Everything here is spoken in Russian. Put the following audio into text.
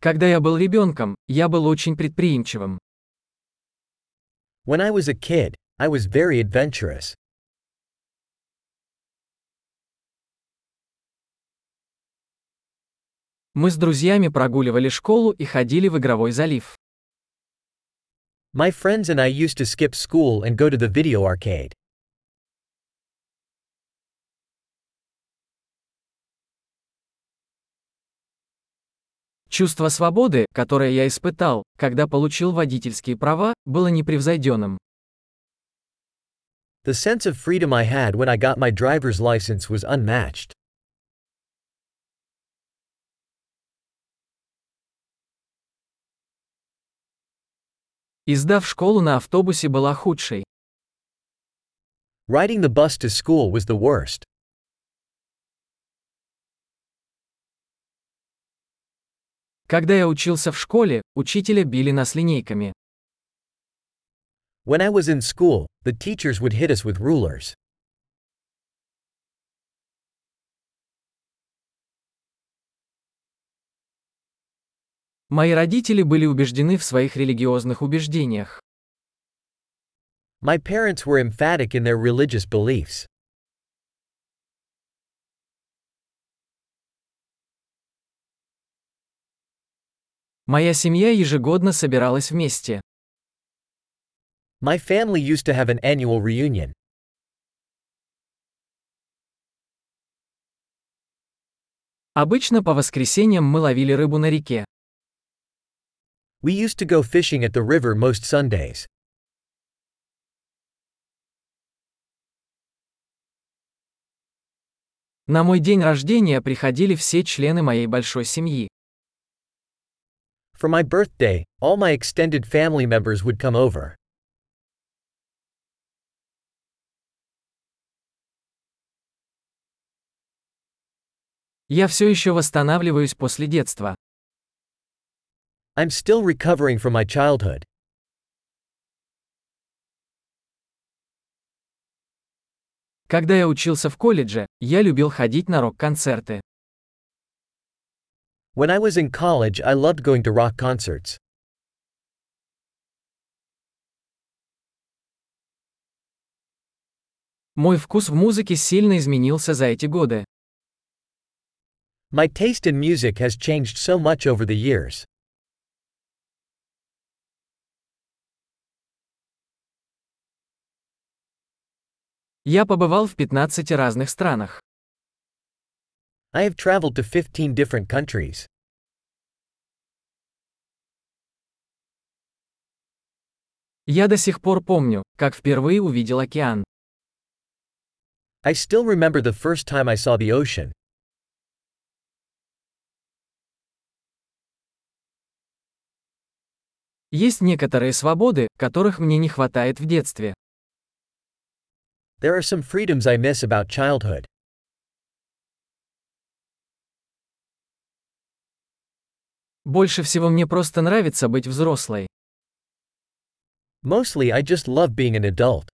Когда я был ребенком, я был очень предприимчивым. When I was a kid, I was very adventurous. Мы с друзьями прогуливали школу и ходили в игровой залив. My friends and I used to skip school and go to the video arcade. Чувство свободы, которое я испытал, когда получил водительские права, было непревзойденным. The sense of freedom I had when I got my driver's license was unmatched. И сдав школу на автобусе была худшей. Riding the bus to school was the worst. Когда я учился в школе, учителя били нас линейками. When I was in school, the teachers would hit us with rulers. Мои родители были убеждены в своих религиозных убеждениях. My parents were emphatic in their religious beliefs. Моя семья ежегодно собиралась вместе. My family used to have an annual reunion. Обычно по воскресеньям мы ловили рыбу на реке. We used to go fishing at the river most Sundays. На мой день рождения приходили все члены моей большой семьи. For my birthday, all my extended family members would come over. Я все еще восстанавливаюсь после детства. I'm still recovering from my childhood. Когда я учился в колледже, я любил ходить на рок-концерты. When I was in college, I loved going to rock concerts. Мой вкус в музыке сильно изменился за эти годы. My taste in music has changed so much over the years. Я побывал в 15 разных странах. I have traveled to 15 different countries. Я до сих пор помню, как впервые увидел океан. I still remember the first time I saw the ocean. Есть некоторые свободы, которых мне не хватает в детстве. There are some freedoms I miss about childhood. Больше всего мне просто нравится быть взрослой. Mostly I just love being an adult.